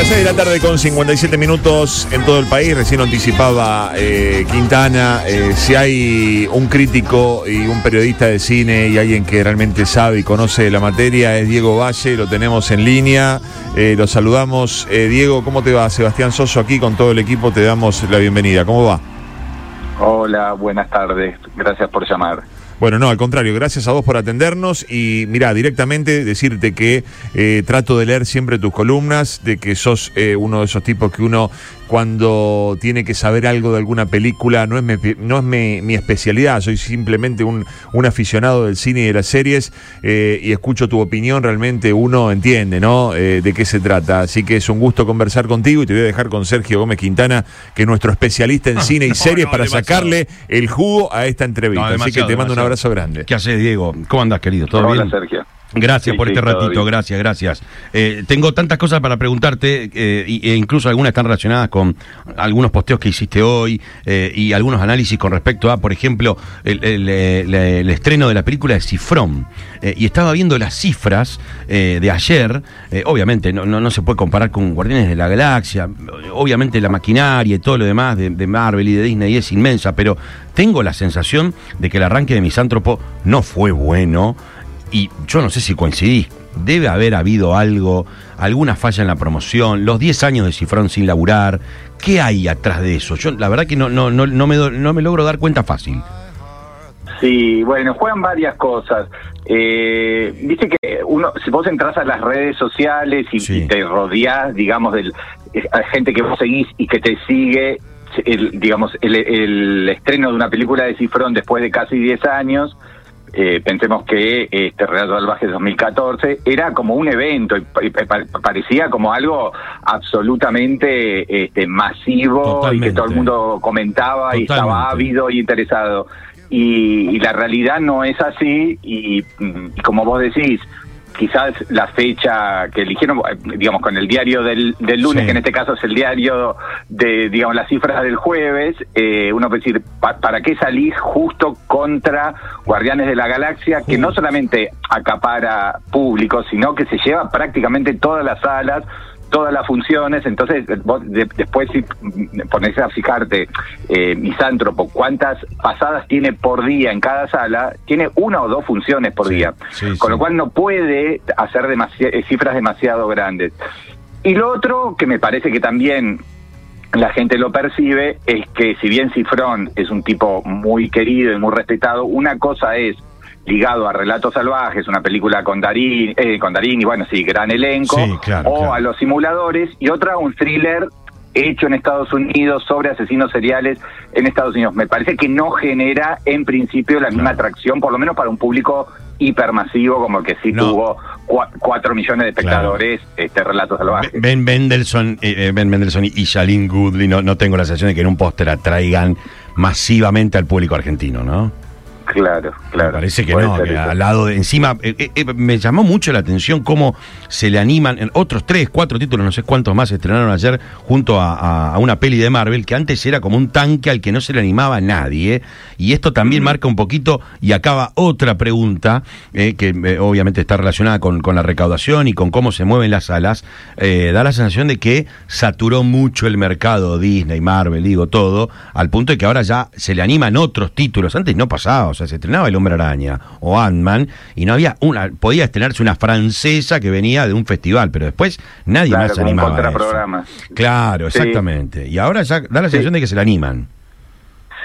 Las 6 de la tarde con 57 minutos en todo el país. Recién anticipaba eh, Quintana. eh, si hay un crítico y un periodista de cine y alguien que realmente sabe y conoce la materia, es Diego Valle. Lo tenemos en línea. Eh, lo saludamos. Eh, Diego, ¿cómo te va? Sebastián Soso aquí con todo el equipo. Te damos la bienvenida. ¿Cómo va? Hola, buenas tardes. Gracias por llamar. Bueno, no, al contrario, gracias a vos por atendernos y mira, directamente decirte que eh, trato de leer siempre tus columnas, de que sos eh, uno de esos tipos que uno cuando tiene que saber algo de alguna película, no es mi, no es mi, mi especialidad, soy simplemente un, un, aficionado del cine y de las series eh, y escucho tu opinión, realmente uno entiende, ¿no? Eh, de qué se trata. Así que es un gusto conversar contigo y te voy a dejar con Sergio Gómez Quintana, que es nuestro especialista en cine y series, no, para demasiado. sacarle el jugo a esta entrevista. Así que te mando un demasiado. Abrazo grande. ¿Qué haces, Diego? ¿Cómo andas, querido? ¿Todo Hola, bien? Sergio. Gracias Sí, por sí, este ratito, bien. gracias, gracias. Eh, tengo tantas cosas para preguntarte, eh, e incluso algunas están relacionadas con algunos posteos que hiciste hoy eh, y algunos análisis con respecto a, por ejemplo, el, el, el- el estreno de la película de Cifrón. Eh, y estaba viendo las cifras eh, de ayer, obviamente no, no, no se puede comparar con Guardianes de la Galaxia, obviamente la maquinaria y todo lo demás de, de Marvel y de Disney es inmensa, pero tengo la sensación de que el arranque de Misántropo no fue bueno y yo no sé si coincidís, debe haber habido algo, alguna falla en la promoción, los 10 años de Cifrón sin laburar, ¿qué hay atrás de eso? Yo la verdad que no, no, no, no, me, no me logro dar cuenta fácil. Sí, bueno, juegan varias cosas. Eh, Viste que uno, si vos entras a las redes sociales y, Sí. y te rodeás, digamos, de gente que vos seguís y que te sigue, el, digamos, el, el estreno de una película de Cifrón después de casi 10 años, eh, pensemos que este Real Salvaje 2014 era como un evento y, pa- y pa- parecía como algo absolutamente este, masivo y que todo el mundo comentaba y estaba ávido y interesado. Y, y la realidad no es así y, y como vos decís, quizás la fecha que eligieron, eh, digamos, con el diario del, del lunes, Sí. que en este caso es el diario de, digamos, las cifras del jueves, eh, uno puede decir, pa- ¿para qué salís justo contra Guardianes de la Galaxia, que no solamente acapara público, sino que se lleva prácticamente todas las salas, todas las funciones, entonces vos de- después si pones a fijarte, eh, misántropo, cuántas pasadas tiene por día en cada sala, tiene una o dos funciones por Sí, día, sí, con sí. lo cual no puede hacer demasi- eh, cifras demasiado grandes. Y lo otro que me parece que también la gente lo percibe es que si bien Cifrón es un tipo muy querido y muy respetado, una cosa es ligado a Relatos Salvajes, una película con Darín, eh, con Darín y bueno, sí, gran elenco, Sí, claro, o claro. a los simuladores, y otra un thriller hecho en Estados Unidos sobre asesinos seriales en Estados Unidos. Me parece que no genera en principio la misma atracción, por lo menos para un público hipermasivo como el que sí No. tuvo cua- cuatro millones de espectadores este Relatos Salvajes. Ben Mendelssohn, eh, eh, Ben Mendelssohn y Shailene Goodley, no, no tengo la sensación de que en un póster atraigan masivamente al público argentino, ¿no? Claro, claro. Me parece que no, que al lado de encima, eh, eh, eh, me llamó mucho la atención cómo se le animan, en otros tres, cuatro títulos, no sé cuántos más estrenaron ayer junto a, a- a una peli de Marvel que antes era como un tanque al que no se le animaba a nadie. ¿eh? Y esto también marca un poquito y acaba otra pregunta eh, que obviamente está relacionada con, con la recaudación y con cómo se mueven las salas. Da la sensación de que saturó mucho el mercado Disney, Marvel, digo todo, al punto de que ahora ya se le animan otros títulos. Antes no pasaba, o sea, se estrenaba El Hombre Araña o Ant-Man y no había una, podía estrenarse una francesa que venía de un festival, pero después nadie Claro, más se animaba. a eso. contraprograma. Claro, Sí. exactamente. Y ahora ya da la sensación de que se le animan.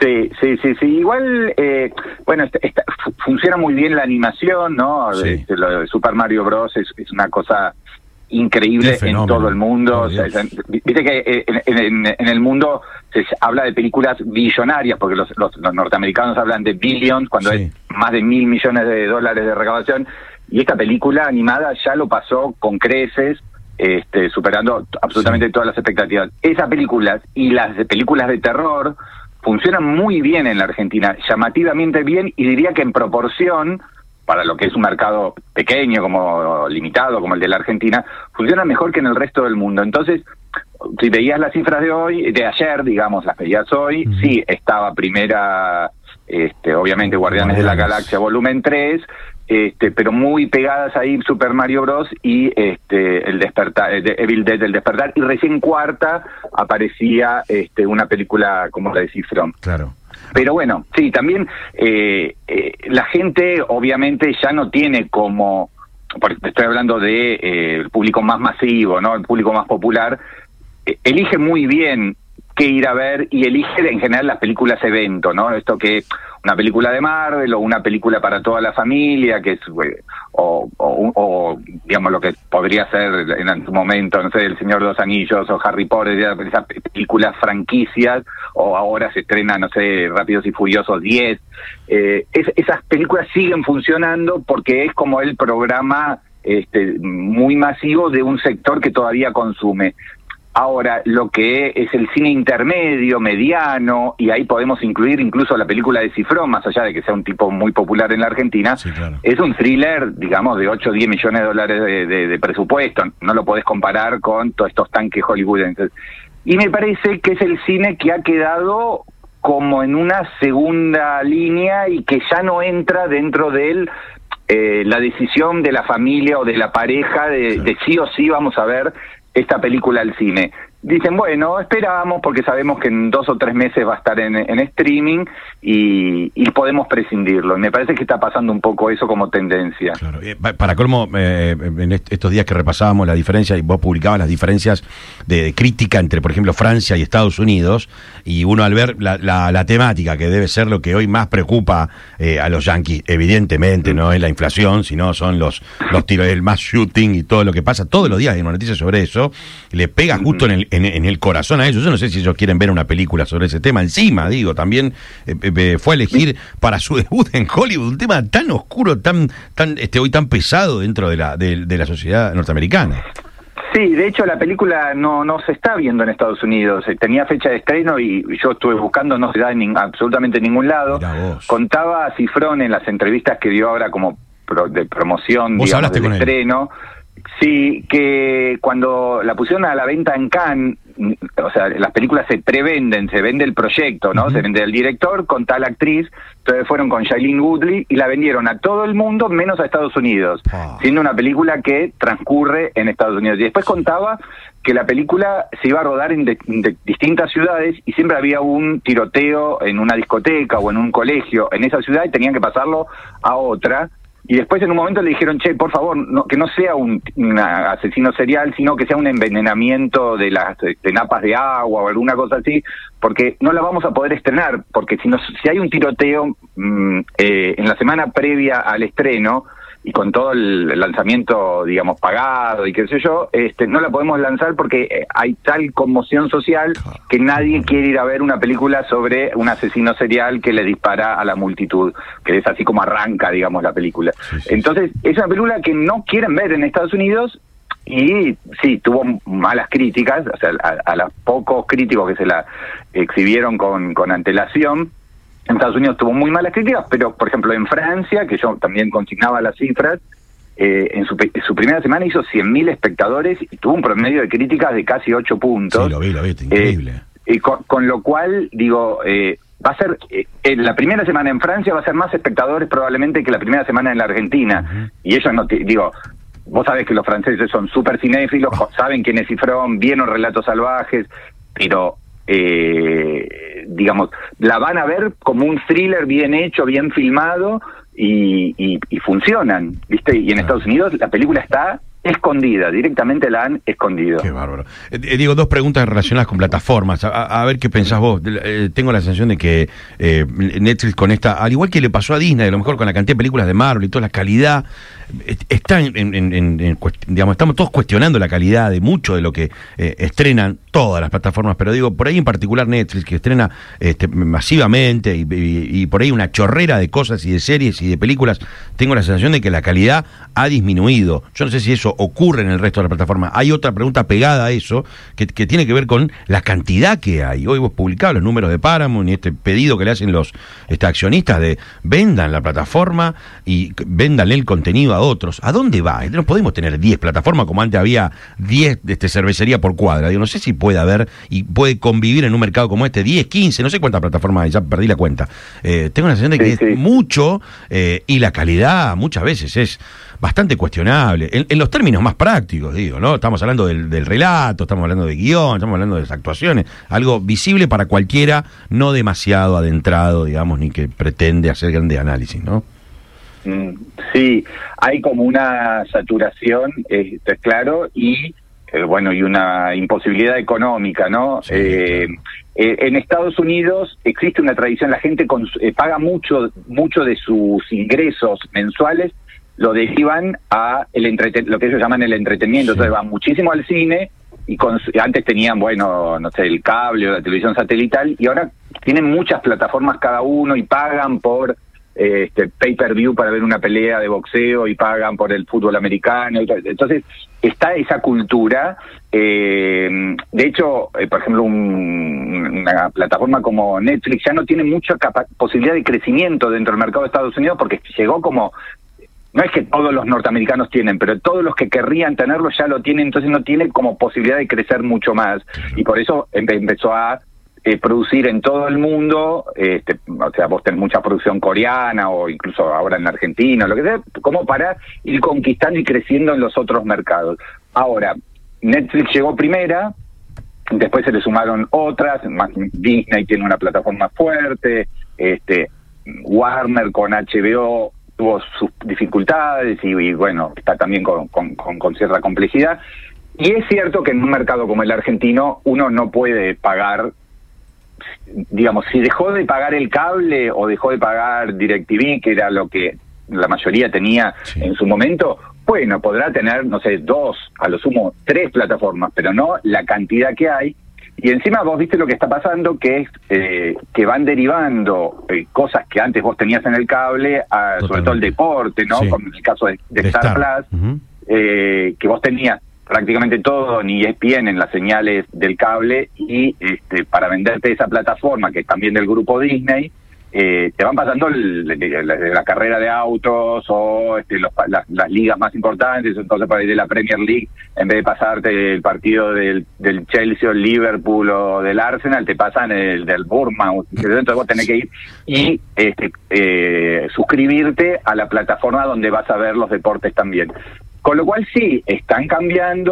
Sí, sí, sí, sí. Igual, eh, bueno, esta- fu- funciona muy bien la animación, ¿no? Sí. Este, lo de Super Mario Bros. es, es una cosa increíble en todo el mundo. por O sea, Dios. ya- Viste que eh, en, en- en el mundo se habla de películas billonarias, porque los, los- los norteamericanos hablan de billions, cuando Sí. es más de mil millones de dólares de recaudación. Y esta película animada ya lo pasó con creces. Este, superando absolutamente Sí. todas las expectativas. Esas películas y las de películas de terror funcionan muy bien en la Argentina, llamativamente bien y diría que en proporción para lo que es un mercado pequeño, como limitado, como el de la Argentina, funciona mejor que en el resto del mundo. Entonces, si veías las cifras de hoy, de ayer, digamos, las veías hoy, sí, estaba primera, este, obviamente, Guardianes de la. Galaxia, volumen 3, este, pero muy pegadas ahí Super Mario Bros. y este, el despertar, Evil Dead, el despertar, y recién cuarta aparecía este, una película como la de Cifrón. Claro. Pero bueno, sí, también eh, eh, la gente obviamente ya no tiene como, porque estoy hablando de eh, el público más masivo, ¿no? El público más popular, eh, elige muy bien qué ir a ver y elige en general las películas evento, ¿no? Esto que una película de Marvel o una película para toda la familia, que es eh, o, o, o digamos lo que podría ser en su momento, no sé, El Señor de los Anillos o Harry Potter, esas películas franquicias, o ahora se estrena, no sé, Rápidos y Furiosos 10. Eh, es, esas películas siguen funcionando porque es como el programa este, muy masivo de un sector que todavía consume. Ahora, lo que es el cine intermedio, mediano, y ahí podemos incluir incluso la película de Cifrón, más allá de que sea un tipo muy popular en la Argentina, Sí, claro. es un thriller, digamos, de 8 o 10 millones de dólares de, de- de presupuesto. No lo podés comparar con todos estos tanques hollywoodenses. Y me parece que es el cine que ha quedado como en una segunda línea y que ya no entra dentro de él eh, la decisión de la familia o de la pareja de, de sí o sí vamos a ver esta película al cine. Dicen, bueno, esperamos porque sabemos que en dos o tres meses va a estar en, en streaming y, podemos prescindirlo. Me parece que está pasando un poco eso como tendencia. Claro. Eh, pa- Para colmo, eh, en est- estos días que repasábamos la diferencia, y vos publicabas las diferencias de, crítica entre, por ejemplo, Francia y Estados Unidos, y uno al ver la, la- la temática, que debe ser lo que hoy más preocupa eh, a los yanquis, evidentemente no es la inflación, sino son los, los tiros, el mass shooting y todo lo que pasa, todos los días hay una noticia sobre eso, le pega justo en el, en, en el corazón a ellos. Yo no sé si ellos quieren ver una película sobre ese tema. Encima, digo, también eh, eh, fue a elegir para su debut en Hollywood un tema tan oscuro, tan, tan, este, hoy tan pesado dentro de la, de, de la sociedad norteamericana. Sí, de hecho la película no, no se está viendo en Estados Unidos. Eh, Tenía fecha de estreno y yo estuve buscando, no se da en nin- absolutamente ningún lado. Contaba a Cifrón en las entrevistas que dio ahora como pro- de promoción digamos, del él. Sí, que cuando la pusieron a la venta en Cannes, o sea, las películas se prevenden, se vende el proyecto, ¿no? Se vende el director con tal actriz, entonces fueron con Shailene Woodley y la vendieron a todo el mundo menos a Estados Unidos, Ah. siendo una película que transcurre en Estados Unidos. Y después contaba que la película se iba a rodar en de- de distintas ciudades y siempre había un tiroteo en una discoteca o en un colegio en esa ciudad y tenían que pasarlo a otra. Y después en un momento le dijeron, che, por favor, no- que no sea un, asesino serial, sino que sea un envenenamiento de las de napas de agua o alguna cosa así, porque no la vamos a poder estrenar, porque si, nos, si hay un tiroteo mm, eh, en la semana previa al estreno, y con todo el lanzamiento, digamos, pagado y qué sé yo, este, no la podemos lanzar porque eh, hay tal conmoción social que nadie quiere ir a ver una película sobre un asesino serial que le dispara a la multitud, que es así como arranca, digamos, la película. Sí, sí, Entonces, es una película que no quieren ver en Estados Unidos y sí, tuvo malas críticas, o sea, a, a los pocos críticos que se la exhibieron con, con antelación, en Estados Unidos tuvo muy malas críticas, pero por ejemplo en Francia, que yo también consignaba las cifras, eh, en su, su primera semana hizo 100.000 espectadores y tuvo un promedio de críticas de casi 8 puntos. Sí, lo vi, lo vi, está Eh, increíble. y con, con lo cual, digo, eh, va a ser, eh, en la primera semana en Francia va a ser más espectadores probablemente que la primera semana en la Argentina. Y ellos no, te- digo, vos sabés que los franceses son súper cinéfilos, saben quién es Cifrón, vieron Relatos Salvajes, pero, eh, digamos, la van a ver como un thriller bien hecho, bien filmado y, y, y funcionan, ¿viste? Y en Estados Unidos la película está escondida, directamente la han escondido. Qué bárbaro. Eh, eh, digo, dos preguntas relacionadas con plataformas. A, ver qué pensás vos. Eh, tengo la sensación de que eh, Netflix con esta, al igual que le pasó a Disney, a lo mejor con la cantidad de películas de Marvel y toda la calidad, está en, en- en- en- en cuest- digamos, estamos todos cuestionando la calidad de mucho de lo que estrenan todas las plataformas, pero digo, por ahí en particular Netflix, que estrena este, masivamente y, por ahí una chorrera de cosas y de series y de películas, tengo la sensación de que la calidad ha disminuido. Yo no sé si eso ocurre en el resto de la plataforma. Hay otra pregunta pegada a eso que, tiene que ver con la cantidad que hay. Hoy vos publicabas los números de Paramount y este pedido que le hacen los este, accionistas de vendan la plataforma y véndanle el contenido a otros. ¿A dónde va? No podemos tener 10 plataformas como antes había 10 de este, cervecería por cuadra. Yo no sé si puede haber y puede convivir en un mercado como este, 10, 15, no sé cuántas plataformas hay, ya perdí la cuenta. Eh, tengo la sensación de que Sí, sí. es mucho eh, y la calidad muchas veces es bastante cuestionable. En, en los términos más prácticos, digo, ¿no? Estamos hablando del, del relato, estamos hablando de guion, estamos hablando de las actuaciones, algo visible para cualquiera, no demasiado adentrado, digamos, ni que pretende hacer grandes análisis, ¿no? Mm, Sí, hay como una saturación, eh, esto es claro, y eh, bueno, y una imposibilidad económica, ¿no? Sí, Eh, eh, en Estados Unidos existe una tradición, la gente eh, paga mucho, mucho de sus ingresos mensuales, lo derivan a el entreten- lo que ellos llaman el entretenimiento, Sí. entonces van muchísimo al cine y antes tenían, bueno, no sé, el cable o la televisión satelital y ahora tienen muchas plataformas cada uno y pagan por este pay-per-view para ver una pelea de boxeo y pagan por el fútbol americano. Entonces, está esa cultura. eh, de hecho, eh, por ejemplo, un- una plataforma como Netflix ya no tiene mucha posibilidad de crecimiento dentro del mercado de Estados Unidos porque llegó como no es que todos los norteamericanos tienen, pero todos los que querrían tenerlo ya lo tienen, entonces no tiene como posibilidad de crecer mucho más. Y por eso empe- empezó a eh, producir en todo el mundo, este, o sea, vos tenés mucha producción coreana o incluso ahora en Argentina, lo que sea, como para ir conquistando y creciendo en los otros mercados. Ahora, Netflix llegó primera, después se le sumaron otras, Disney tiene una plataforma fuerte, este Warner con HBO tuvo sus dificultades y, y, bueno, está también con, con- con- con cierta complejidad. Y es cierto que en un mercado como el argentino uno no puede pagar, digamos, si dejó de pagar el cable o dejó de pagar DirecTV, que era lo que la mayoría tenía Sí. en su momento, bueno, podrá tener, no sé, dos, a lo sumo tres plataformas, pero no la cantidad que hay. Y encima vos viste lo que está pasando, que es eh, que van derivando eh, cosas que antes vos tenías en el cable, a, sobre todo el deporte, ¿no? Sí. Como en el caso de, de De Star, Star. Plus, eh, que vos tenías prácticamente todo ni ESPN en las señales del cable y este, para venderte esa plataforma que es también del grupo Disney eh, te van pasando el- la, carrera de autos o este, los las, las ligas más importantes entonces para ir de la Premier League en vez de pasarte el partido del, del Chelsea o el Liverpool o del Arsenal te pasan el del Bournemouth entonces vos tenés que ir y este, eh, suscribirte a la plataforma donde vas a ver los deportes también con lo cual sí, están cambiando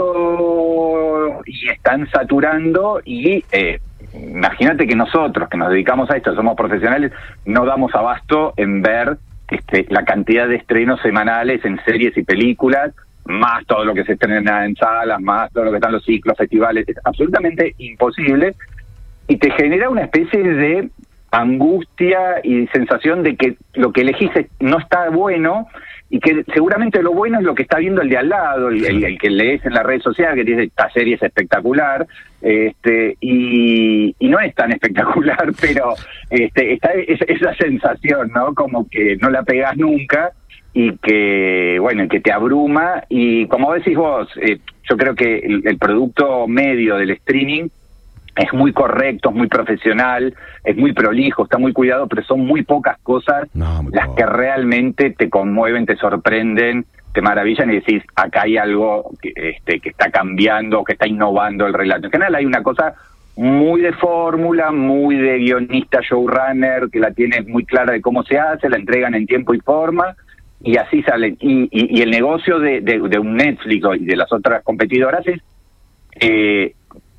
y están saturando y eh, imagínate que nosotros que nos dedicamos a esto, somos profesionales, no damos abasto en ver este, la cantidad de estrenos semanales en series y películas, más todo lo que se estrena en salas, más todo lo que están los ciclos, festivales, es absolutamente imposible y te genera una especie de angustia y sensación de que lo que elegiste no está bueno y que seguramente lo bueno es lo que está viendo el de al lado, el, el- el que lees en la red social, que dice esta serie es espectacular, este, y, y no es tan espectacular, pero este, está es- esa sensación, ¿no? Como que no la pegas nunca y que, bueno, que te abruma y como decís vos, eh, yo creo que el, el producto medio del streaming es muy correcto, es muy profesional, es muy prolijo, está muy cuidado, pero son muy pocas cosas No, las que realmente te conmueven, te sorprenden, te maravillan y decís, acá hay algo que, este, que está cambiando, que está innovando el relato. En general hay una cosa muy de fórmula, muy de guionista showrunner, que la tiene muy clara de cómo se hace, la entregan en tiempo y forma, y así salen. Y, y- y el negocio de, de- de un Netflix y de las otras competidoras es eh,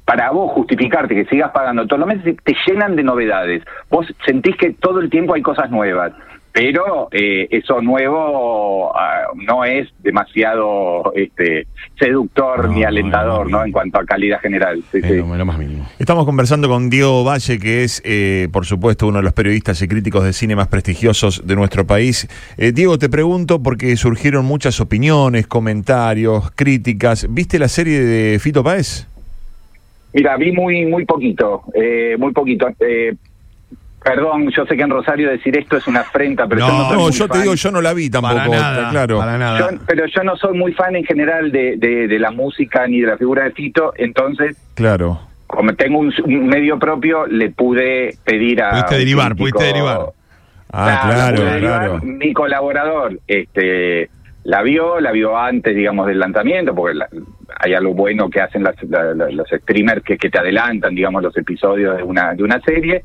para vos justificarte que sigas pagando todos los meses, te llenan de novedades. Vos sentís que todo el tiempo hay cosas nuevas, pero eh, eso nuevo ah, no es demasiado este, seductor No, ni alentador, no, ¿no? En cuanto a calidad general. Sí, sí. lo, en lo más mínimo. Estamos conversando con Diego Valle, que es, eh, por supuesto, uno de los periodistas y críticos de cine más prestigiosos de nuestro país. Eh, Diego, te pregunto porque surgieron muchas opiniones, comentarios, críticas. ¿Viste la serie de Fito Páez? Mira, vi muy muy poquito, eh, muy poquito. Eh, perdón, yo sé que en Rosario decir esto es una afrenta, pero No, yo no soy No, muy yo te digo, yo no la vi tampoco, para nada, claro. para nada. Yo- pero yo no soy muy fan en general de, de, de la música ni de la figura de Fito, entonces Claro. como tengo un, un medio propio, le pude pedir a... Pudiste derivar, crítico- pudiste derivar. Ah, Claro, claro, derivar claro. Mi colaborador, este la vio, la vio antes, digamos, del lanzamiento, porque hay algo bueno que hacen los streamers que, que te adelantan, digamos, los episodios de una, de una serie.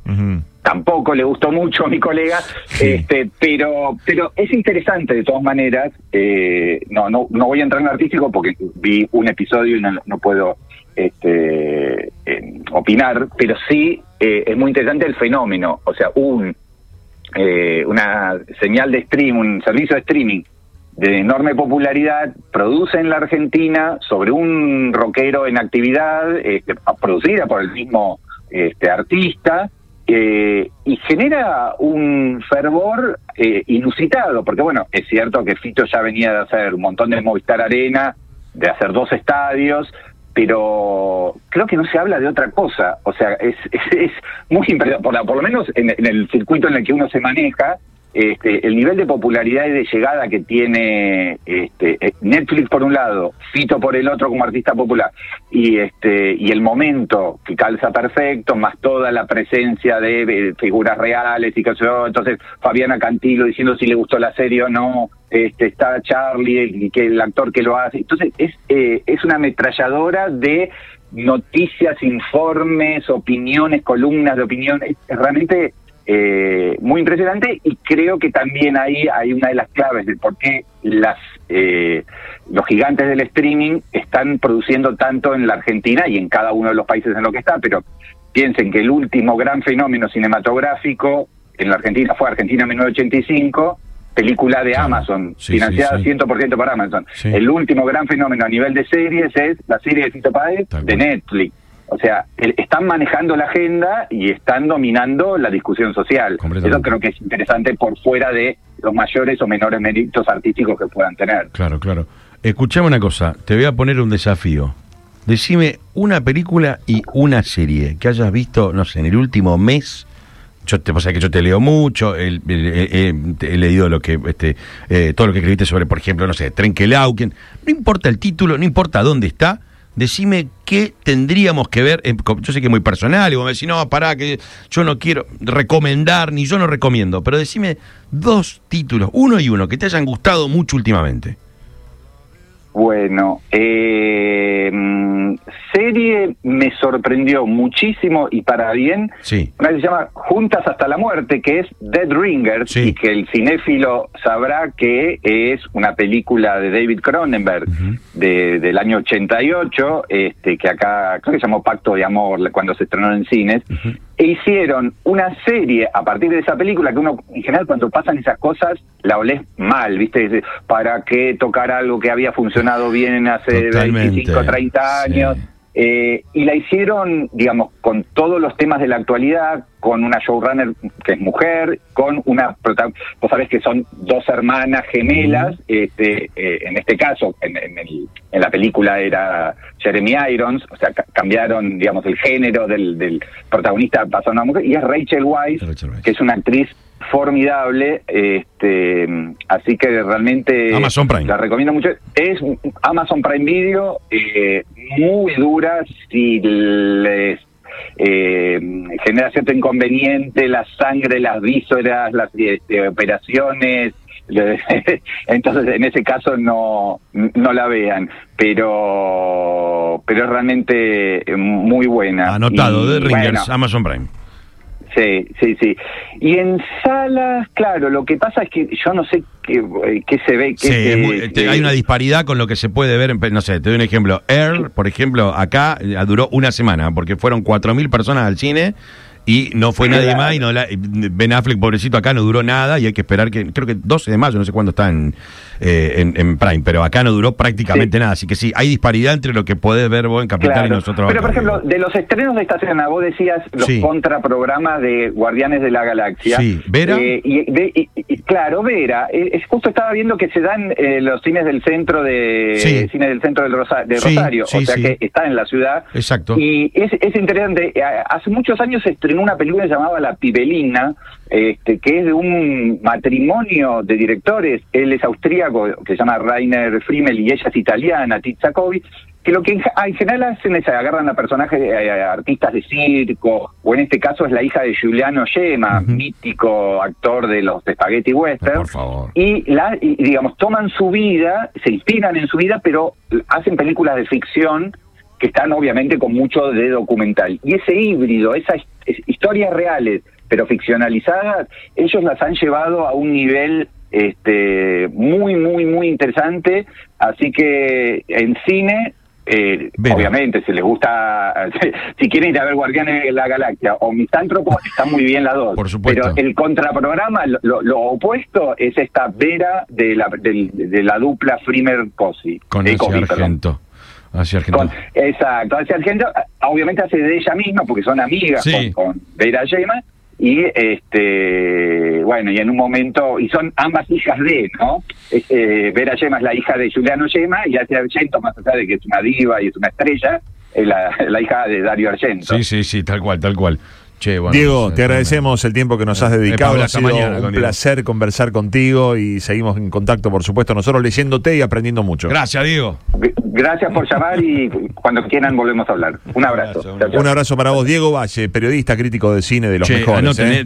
Tampoco le gustó mucho a mi colega, este, pero, pero es interesante de todas maneras. Eh, no, no, no voy a entrar en artístico porque vi un episodio y no, puedo este, opinar, pero sí eh, es muy interesante el fenómeno, o sea, un eh, una señal de stream, un servicio de streaming de enorme popularidad, produce en la Argentina sobre un rockero en actividad, este, producida por el mismo este, artista, eh, y genera un fervor eh, inusitado, porque bueno, es cierto que Fito ya venía de hacer un montón de Movistar Arena, de hacer dos estadios, pero creo que no se habla de otra cosa, o sea, es, es, muy por, por lo menos en el circuito en el que uno se maneja, este, el nivel de popularidad y de llegada que tiene este, eh, Netflix por un lado, Fito por el otro como artista popular, y este y el momento que calza perfecto, más toda la presencia de, figuras reales y que entonces Fabiana Cantilo diciendo si le gustó la serie o no, este, está Charlie, y que el actor que lo hace, entonces es, eh, es una ametralladora de noticias, informes, opiniones, columnas de opinión, es realmente eh, muy impresionante y creo que también ahí hay una de las claves de por qué las, eh, los gigantes del streaming están produciendo tanto en la Argentina y en cada uno de los países en los que está, pero piensen que el último gran fenómeno cinematográfico en la Argentina fue Argentina 1985, película de Amazon, financiada 100% por Amazon. El último gran fenómeno a nivel de series es la serie de Tito Páez de Netflix. O sea, están manejando la agenda y están dominando la discusión social. Eso creo que es interesante por fuera de los mayores o menores méritos artísticos que puedan tener. Claro, claro. Escuchame una cosa, te voy a poner un desafío. Decime una película y una serie que hayas visto, no sé, en el último mes. Yo te pasa que yo te leo mucho, he, leído lo que este, eh, todo lo que escribiste sobre, por ejemplo, no sé, Trenkelauken. No importa el título, no importa dónde está, decime qué tendríamos que ver. Yo sé que es muy personal, y vos me decís, no, pará, que yo no quiero recomendar, ni yo no recomiendo, pero decime dos títulos, uno y uno, que te hayan gustado mucho últimamente. Bueno, eh, serie me sorprendió muchísimo y para bien. Sí. Una que se llama Juntas hasta la muerte, que es Dead Ringers, y que el cinéfilo sabrá que es una película de David Cronenberg de, del año 88, este, que acá creo que se llamó Pacto de Amor cuando se estrenó en cines, e hicieron una serie a partir de esa película que uno, en general, cuando pasan esas cosas, la olés mal, ¿viste? ¿Para qué tocar algo que había funcionado bien hace 25, 30 años? Eh, y la hicieron, digamos, con todos los temas de la actualidad, con una showrunner que es mujer, con una vos sabés que son dos hermanas gemelas, este, eh, en este caso, en, en, la película era Jeremy Irons, o sea, cambiaron, digamos, el género del, del protagonista pasó a una mujer, y es Rachel Weisz, que es una actriz formidable, este, así que realmente Amazon Prime. la recomiendo mucho. Es Amazon Prime Video, eh, muy dura, si les eh, genera cierto inconveniente, la sangre, las vísceras, las este, operaciones, entonces en ese caso no no la vean pero pero es realmente muy buena anotado de Ringers Amazon Prime Sí, sí, sí. Y en salas, claro, lo que pasa es que yo no sé qué, qué se ve. Qué sí, hay una disparidad con lo que se puede ver, no sé, te doy un ejemplo. Air, por ejemplo, acá eh, duró una semana, porque fueron 4.000 personas al cine y no fue nadie más y no Ben Affleck pobrecito acá no duró nada y hay que esperar que creo que 12 de mayo no sé cuándo está en, eh, en, Prime pero acá no duró prácticamente nada. Así que sí hay disparidad entre lo que podés ver vos en Capital y nosotros pero por ejemplo de los estrenos de esta semana vos decías los contraprogramas de Guardianes de la Galaxia. Sí. Vera eh, y, claro Vera. Eh, es, justo estaba viendo que se dan los cines del centro de cine del centro del de Rosario o sea que está en la ciudad. Exacto. Y es, es interesante hace muchos años se estrenó una película llamada La Pibelina, este, que es de un matrimonio de directores. Él es austríaco, que se llama Rainer Frimmel, y ella es italiana, Tizzakovic, que lo que en, en general hacen es agarran a personajes, eh, a artistas de circo, o en este caso es la hija de Giuliano Yema, mítico actor de los Spaghetti Western. Y, la, y, digamos, toman su vida, se inspiran en su vida, pero hacen películas de ficción que están obviamente con mucho de documental. Y ese híbrido, esas es- historias reales, pero ficcionalizadas, ellos las han llevado a un nivel este muy, muy, muy interesante. Así que en cine... eh, obviamente, si les gusta, si quieren ir a ver Guardianes de la Galaxia o Misántropo, están muy bien las dos. Por supuesto. Pero el contraprograma, lo, opuesto, es esta vera de la, del- de, la dupla Frimer-Cosi. Con Eh, ese Cosi, perdón. Hacia argento. Con- exacto, hacia Argento, ah, obviamente hace de ella misma, porque son amigas Sí. con, con Vera Yema, y este bueno, y en un momento, y son ambas hijas de, ¿no? Eh, Vera Yema es la hija de Juliano Yema, y hacia Argento, más allá de que es una diva y es una estrella, es la, la hija de Dario Argento. Sí, sí, sí, tal cual, tal cual. Che, bueno, Diego, eh, te agradecemos el tiempo que nos has Eh, dedicado. Ha hasta sido mañana un con Diego. placer conversar contigo y seguimos en contacto, por supuesto, nosotros leyéndote y aprendiendo mucho. Gracias, Diego. Gracias por llamar y cuando quieran volvemos a hablar. Un abrazo. abrazo, un abrazo para vos, Diego Valle, periodista crítico de cine de los Che, mejores. ¿eh? eh,